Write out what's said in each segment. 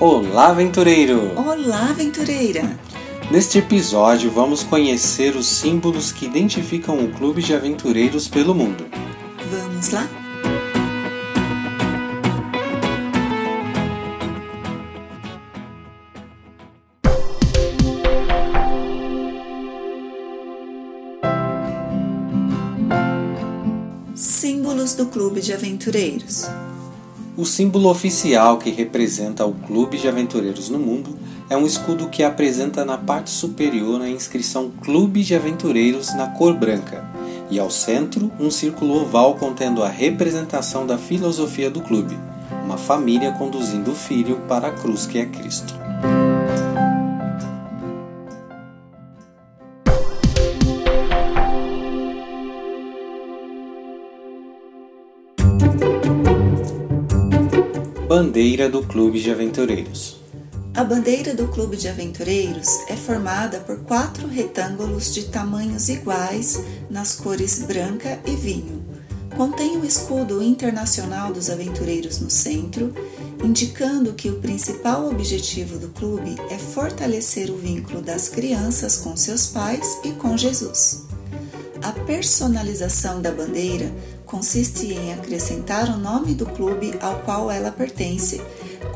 Olá, aventureiro! Olá, aventureira! Neste episódio, vamos conhecer os símbolos que identificam o clube de aventureiros pelo mundo. Vamos lá? Símbolos do Clube de Aventureiros o símbolo oficial que representa o Clube de Aventureiros no mundo é um escudo que apresenta na parte superior a inscrição Clube de Aventureiros na cor branca e ao centro um círculo oval contendo a representação da filosofia do clube, uma família conduzindo o filho para a cruz que é Cristo. Bandeira do Clube de Aventureiros. A bandeira do Clube de Aventureiros é formada por quatro retângulos de tamanhos iguais nas cores branca e vinho. Contém o escudo internacional dos aventureiros no centro, indicando que o principal objetivo do clube é fortalecer o vínculo das crianças com seus pais e com Jesus. A personalização da bandeira consiste em acrescentar o nome do clube ao qual ela pertence,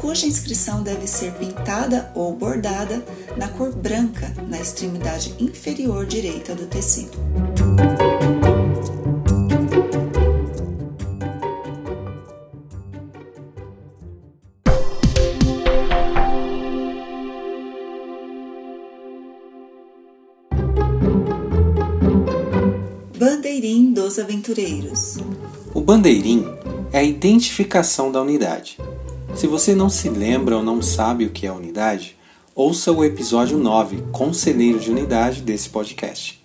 cuja inscrição deve ser pintada ou bordada na cor branca na extremidade inferior direita do tecido. Bandeirim dos Aventureiros. O bandeirim é a identificação da unidade. Se você não se lembra ou não sabe o que é unidade, ouça o episódio 9, Conselheiro de Unidade, desse podcast.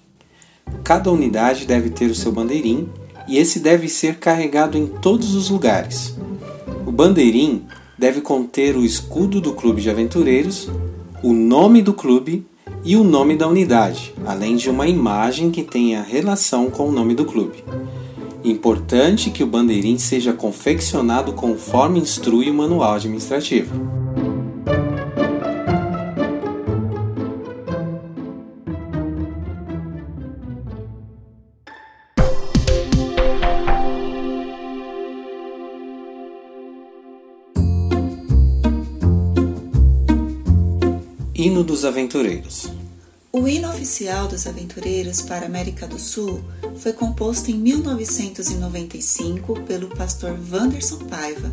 Cada unidade deve ter o seu bandeirim e esse deve ser carregado em todos os lugares. O bandeirim deve conter o escudo do clube de aventureiros, o nome do clube e o nome da unidade, além de uma imagem que tenha relação com o nome do clube. Importante que o bandeirim seja confeccionado conforme instrui o manual administrativo. Hino dos Aventureiros. O hino oficial dos aventureiros para a América do Sul foi composto em 1995 pelo pastor Wanderson Paiva.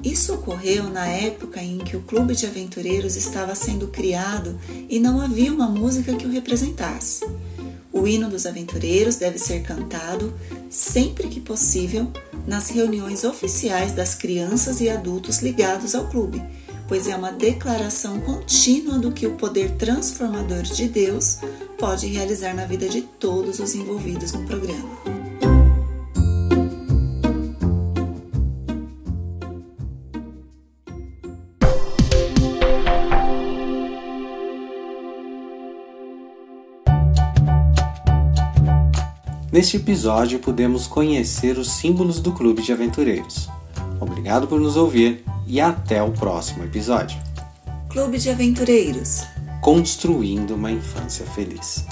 Isso ocorreu na época em que o Clube de Aventureiros estava sendo criado e não havia uma música que o representasse. O hino dos aventureiros deve ser cantado sempre que possível nas reuniões oficiais das crianças e adultos ligados ao clube pois é uma declaração contínua do que o poder transformador de Deus pode realizar na vida de todos os envolvidos no programa. Neste episódio, pudemos conhecer os símbolos do Clube de Aventureiros. Obrigado por nos ouvir e até o próximo episódio. Clube de Aventureiros Construindo uma Infância Feliz.